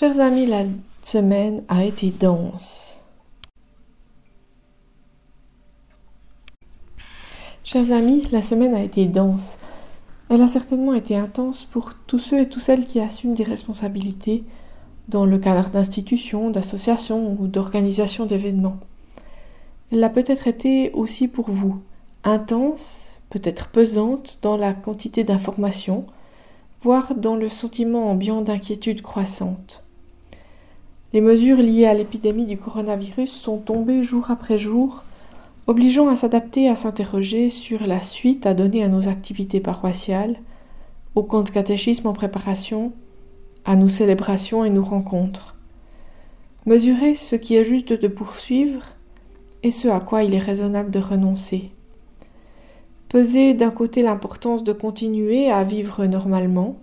Chers amis, la semaine a été dense. Chers amis, la semaine a été dense. Elle a certainement été intense pour tous ceux et toutes celles qui assument des responsabilités dans le cadre d'institutions, d'associations ou d'organisations d'événements. Elle l'a peut-être été aussi pour vous, intense, peut-être pesante dans la quantité d'informations, voire dans le sentiment ambiant d'inquiétude croissante. Les mesures liées à l'épidémie du coronavirus sont tombées jour après jour, obligeant à s'adapter, à s'interroger sur la suite à donner à nos activités paroissiales, au camp de catéchisme en préparation, à nos célébrations et nos rencontres. Mesurer ce qui est juste de poursuivre et ce à quoi il est raisonnable de renoncer. Peser d'un côté l'importance de continuer à vivre normalement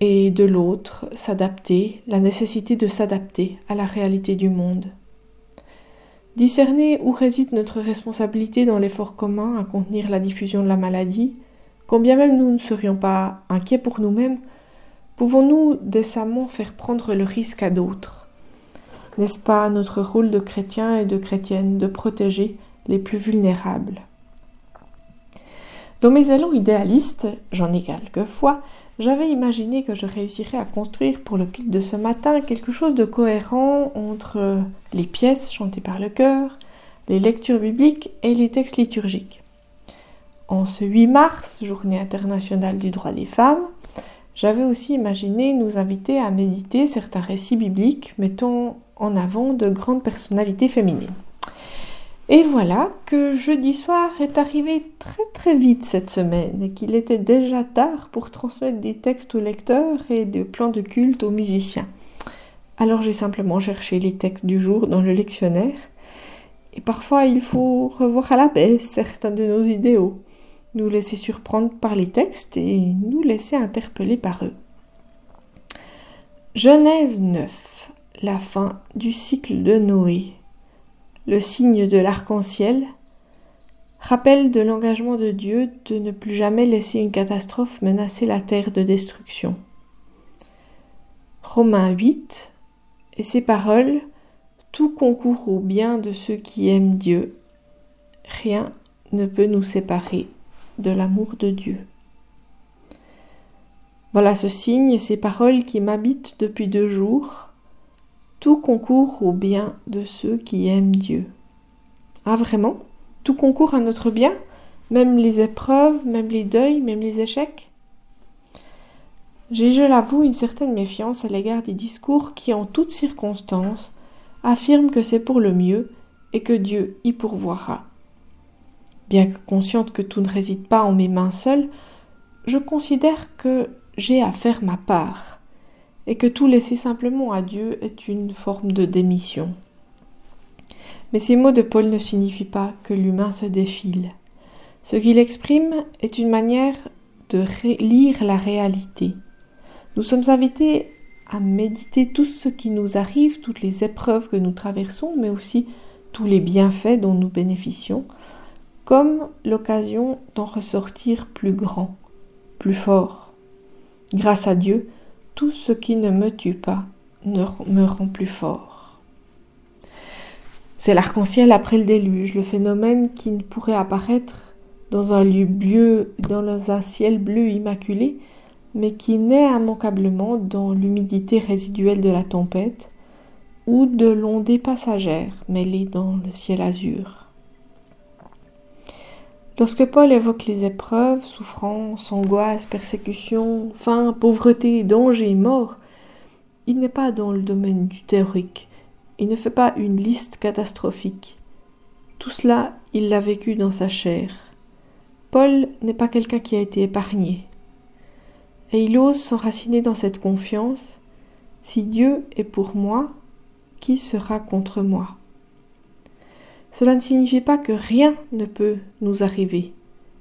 et de l'autre s'adapter, la nécessité de s'adapter à la réalité du monde. Discerner où réside notre responsabilité dans l'effort commun à contenir la diffusion de la maladie, combien même nous ne serions pas inquiets pour nous-mêmes, pouvons-nous décemment faire prendre le risque à d'autres? N'est-ce pas notre rôle de chrétien et de chrétienne de protéger les plus vulnérables? Dans mes élans idéalistes, j'en ai quelquefois, j'avais imaginé que je réussirais à construire pour le culte de ce matin quelque chose de cohérent entre les pièces chantées par le chœur, les lectures bibliques et les textes liturgiques. En ce 8 mars, journée internationale du droit des femmes, j'avais aussi imaginé nous inviter à méditer certains récits bibliques mettant en avant de grandes personnalités féminines. Et voilà que jeudi soir est arrivé très très vite cette semaine et qu'il était déjà tard pour transmettre des textes aux lecteurs et des plans de culte aux musiciens. Alors j'ai simplement cherché les textes du jour dans le lectionnaire et parfois il faut revoir à la baisse certains de nos idéaux, nous laisser surprendre par les textes et nous laisser interpeller par eux. Genèse 9, la fin du cycle de Noé le signe de l'arc-en-ciel, rappelle de l'engagement de Dieu de ne plus jamais laisser une catastrophe menacer la terre de destruction. Romains 8 et ces paroles Tout concourt au bien de ceux qui aiment Dieu. Rien ne peut nous séparer de l'amour de Dieu. Voilà ce signe et ces paroles qui m'habitent depuis deux jours tout concourt au bien de ceux qui aiment Dieu. Ah vraiment? Tout concourt à notre bien? Même les épreuves, même les deuils, même les échecs? J'ai, je l'avoue, une certaine méfiance à l'égard des discours qui, en toutes circonstances, affirment que c'est pour le mieux et que Dieu y pourvoira. Bien que consciente que tout ne réside pas en mes mains seules, je considère que j'ai à faire ma part et que tout laisser simplement à Dieu est une forme de démission. Mais ces mots de Paul ne signifient pas que l'humain se défile. Ce qu'il exprime est une manière de lire la réalité. Nous sommes invités à méditer tout ce qui nous arrive, toutes les épreuves que nous traversons, mais aussi tous les bienfaits dont nous bénéficions, comme l'occasion d'en ressortir plus grand, plus fort. Grâce à Dieu, tout ce qui ne me tue pas ne me rend plus fort. C'est l'arc-en-ciel après le déluge, le phénomène qui ne pourrait apparaître dans un lieu bleu, dans un ciel bleu immaculé, mais qui naît immanquablement dans l'humidité résiduelle de la tempête ou de l'ondée passagère mêlée dans le ciel azur. Lorsque Paul évoque les épreuves, souffrances, angoisses, persécutions, faim, pauvreté, danger, mort, il n'est pas dans le domaine du théorique. Il ne fait pas une liste catastrophique. Tout cela, il l'a vécu dans sa chair. Paul n'est pas quelqu'un qui a été épargné. Et il ose s'enraciner dans cette confiance. Si Dieu est pour moi, qui sera contre moi? Cela ne signifie pas que rien ne peut nous arriver,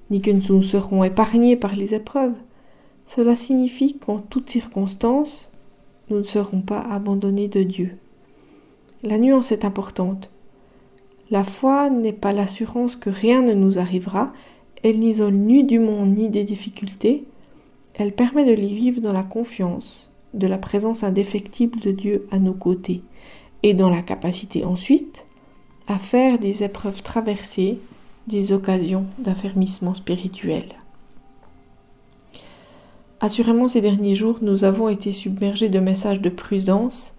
ni que nous serons épargnés par les épreuves. Cela signifie qu'en toutes circonstances, nous ne serons pas abandonnés de Dieu. La nuance est importante. La foi n'est pas l'assurance que rien ne nous arrivera, elle n'isole ni du monde ni des difficultés, elle permet de les vivre dans la confiance de la présence indéfectible de Dieu à nos côtés, et dans la capacité ensuite à faire des épreuves traversées, des occasions d'affermissement spirituel. Assurément, ces derniers jours, nous avons été submergés de messages de prudence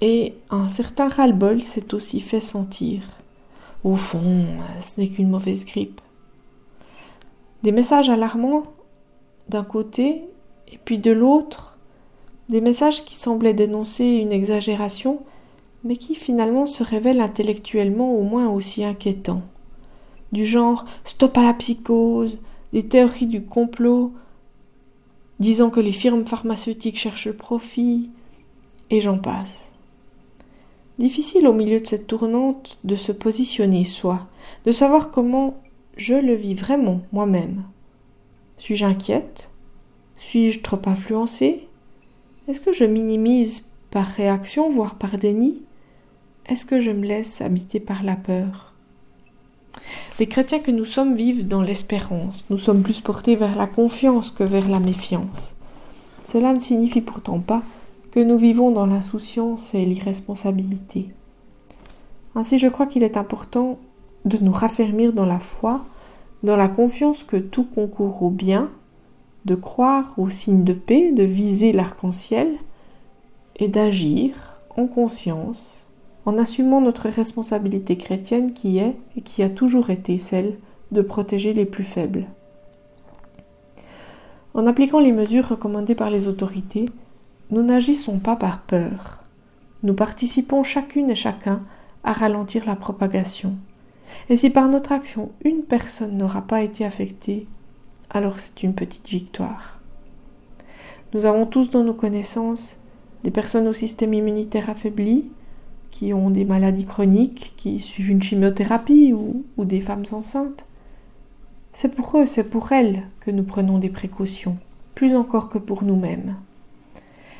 et un certain ras-le-bol s'est aussi fait sentir. Au fond, ce n'est qu'une mauvaise grippe. Des messages alarmants d'un côté et puis de l'autre, des messages qui semblaient dénoncer une exagération, mais qui finalement se révèlent intellectuellement au moins aussi inquiétants. Du genre stop à la psychose, des théories du complot, disant que les firmes pharmaceutiques cherchent profit, et j'en passe. Difficile au milieu de cette tournante de se positionner soi, de savoir comment je le vis vraiment moi-même. Suis-je inquiète? Suis-je trop influencée? Est-ce que je minimise par réaction, voire par déni? Est-ce que je me laisse habiter par la peur? Les chrétiens que nous sommes vivent dans l'espérance. Nous sommes plus portés vers la confiance que vers la méfiance. Cela ne signifie pourtant pas que nous vivons dans l'insouciance et l'irresponsabilité. Ainsi, je crois qu'il est important de nous raffermir dans la foi, dans la confiance que tout concourt au bien, de croire au signe de paix, de viser l'arc-en-ciel et d'agir en conscience, en assumant notre responsabilité chrétienne qui est et qui a toujours été celle de protéger les plus faibles. En appliquant les mesures recommandées par les autorités, nous n'agissons pas par peur. Nous participons chacune et chacun à ralentir la propagation. Et si par notre action une personne n'aura pas été affectée, alors c'est une petite victoire. Nous avons tous dans nos connaissances des personnes au système immunitaire affaibli, qui ont des maladies chroniques, qui suivent une chimiothérapie ou, des femmes enceintes. C'est pour eux, c'est pour elles que nous prenons des précautions, plus encore que pour nous-mêmes.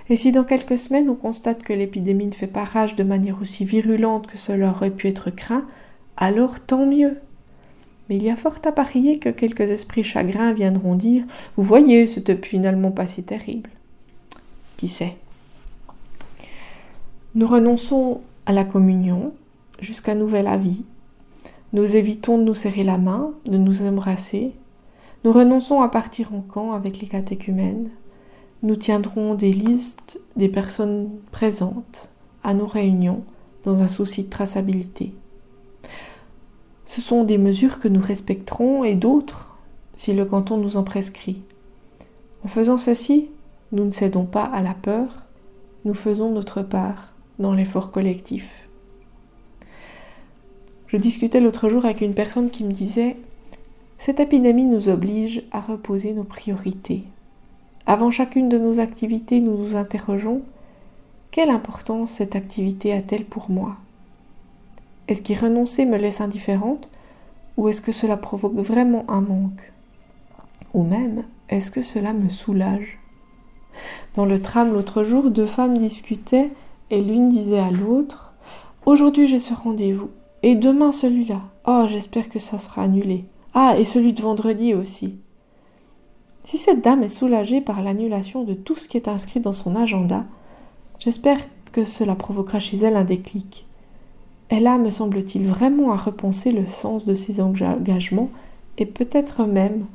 Et si dans quelques semaines on constate que l'épidémie ne fait pas rage de manière aussi virulente que cela aurait pu être craint, alors tant mieux. Mais il y a fort à parier que quelques esprits chagrins viendront dire Vous voyez, c'était finalement pas si terrible. Qui sait? Nous renonçons à la communion jusqu'à nouvel avis. Nous évitons de nous serrer la main, de nous embrasser. Nous renonçons à partir en camp avec les catéchumènes. Nous tiendrons des listes des personnes présentes à nos réunions dans un souci de traçabilité. Ce sont des mesures que nous respecterons et d'autres si le canton nous en prescrit. En faisant ceci, nous ne cédons pas à la peur, nous faisons notre part dans l'effort collectif. Je discutais l'autre jour avec une personne qui me disait Cette épidémie nous oblige à reposer nos priorités, avant chacune de nos activités, nous nous interrogeons quelle importance cette activité a-t-elle pour moi? Est-ce qu'y renoncer me laisse indifférente ou est-ce que cela provoque vraiment un manque? Ou même, est-ce que cela me soulage? Dans le tram l'autre jour, deux femmes discutaient et l'une disait à l'autre Aujourd'hui j'ai ce rendez-vous et demain celui-là. Oh, j'espère que ça sera annulé. Ah, et celui de vendredi aussi. Si cette dame est soulagée par l'annulation de tout ce qui est inscrit dans son agenda, j'espère que cela provoquera chez elle un déclic. Elle a, me semble-t-il, vraiment à repenser le sens de ses engagements et peut-être même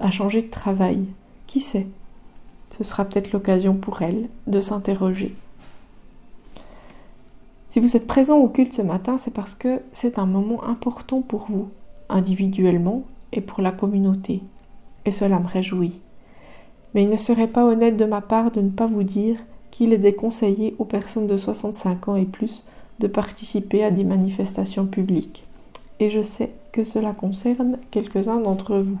à changer de travail. Qui sait? Ce sera peut-être l'occasion pour elle de s'interroger. Si vous êtes présent au culte ce matin, c'est parce que c'est un moment important pour vous, individuellement et pour la communauté et cela me réjouit. Mais il ne serait pas honnête de ma part de ne pas vous dire qu'il est déconseillé aux personnes de 65 ans et plus de participer à des manifestations publiques. Et je sais que cela concerne quelques-uns d'entre vous.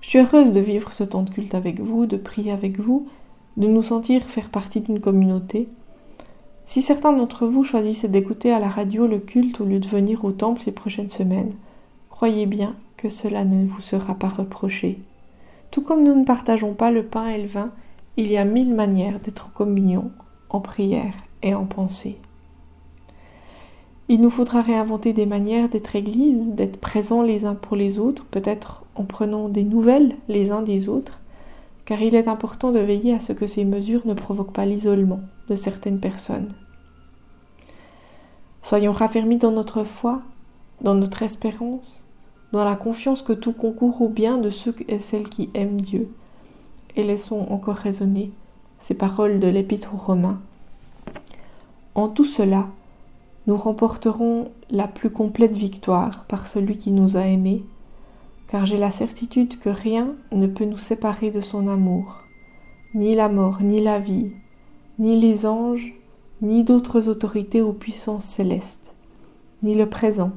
Je suis heureuse de vivre ce temps de culte avec vous, de prier avec vous, de nous sentir faire partie d'une communauté. Si certains d'entre vous choisissaient d'écouter à la radio le culte au lieu de venir au temple ces prochaines semaines, croyez bien que cela ne vous sera pas reproché. Tout comme nous ne partageons pas le pain et le vin, il y a mille manières d'être en communion, en prière et en pensée. Il nous faudra réinventer des manières d'être Église, d'être présents les uns pour les autres, peut-être en prenant des nouvelles les uns des autres, car il est important de veiller à ce que ces mesures ne provoquent pas l'isolement de certaines personnes. Soyons raffermis dans notre foi, dans notre espérance, dans la confiance que tout concourt au bien de ceux et celles qui aiment Dieu, et laissons encore résonner ces paroles de l'Épître aux Romains. En tout cela, nous remporterons la plus complète victoire par celui qui nous a aimés, car j'ai la certitude que rien ne peut nous séparer de son amour, ni la mort, ni la vie, ni les anges, ni d'autres autorités ou puissances célestes, ni le présent,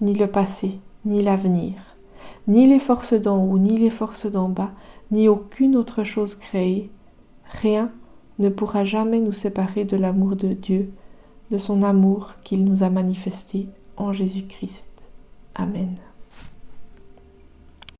ni le passé, ni l'avenir, ni les forces d'en haut, ni les forces d'en bas, ni aucune autre chose créée, rien ne pourra jamais nous séparer de l'amour de Dieu, de son amour qu'il nous a manifesté en Jésus-Christ. Amen.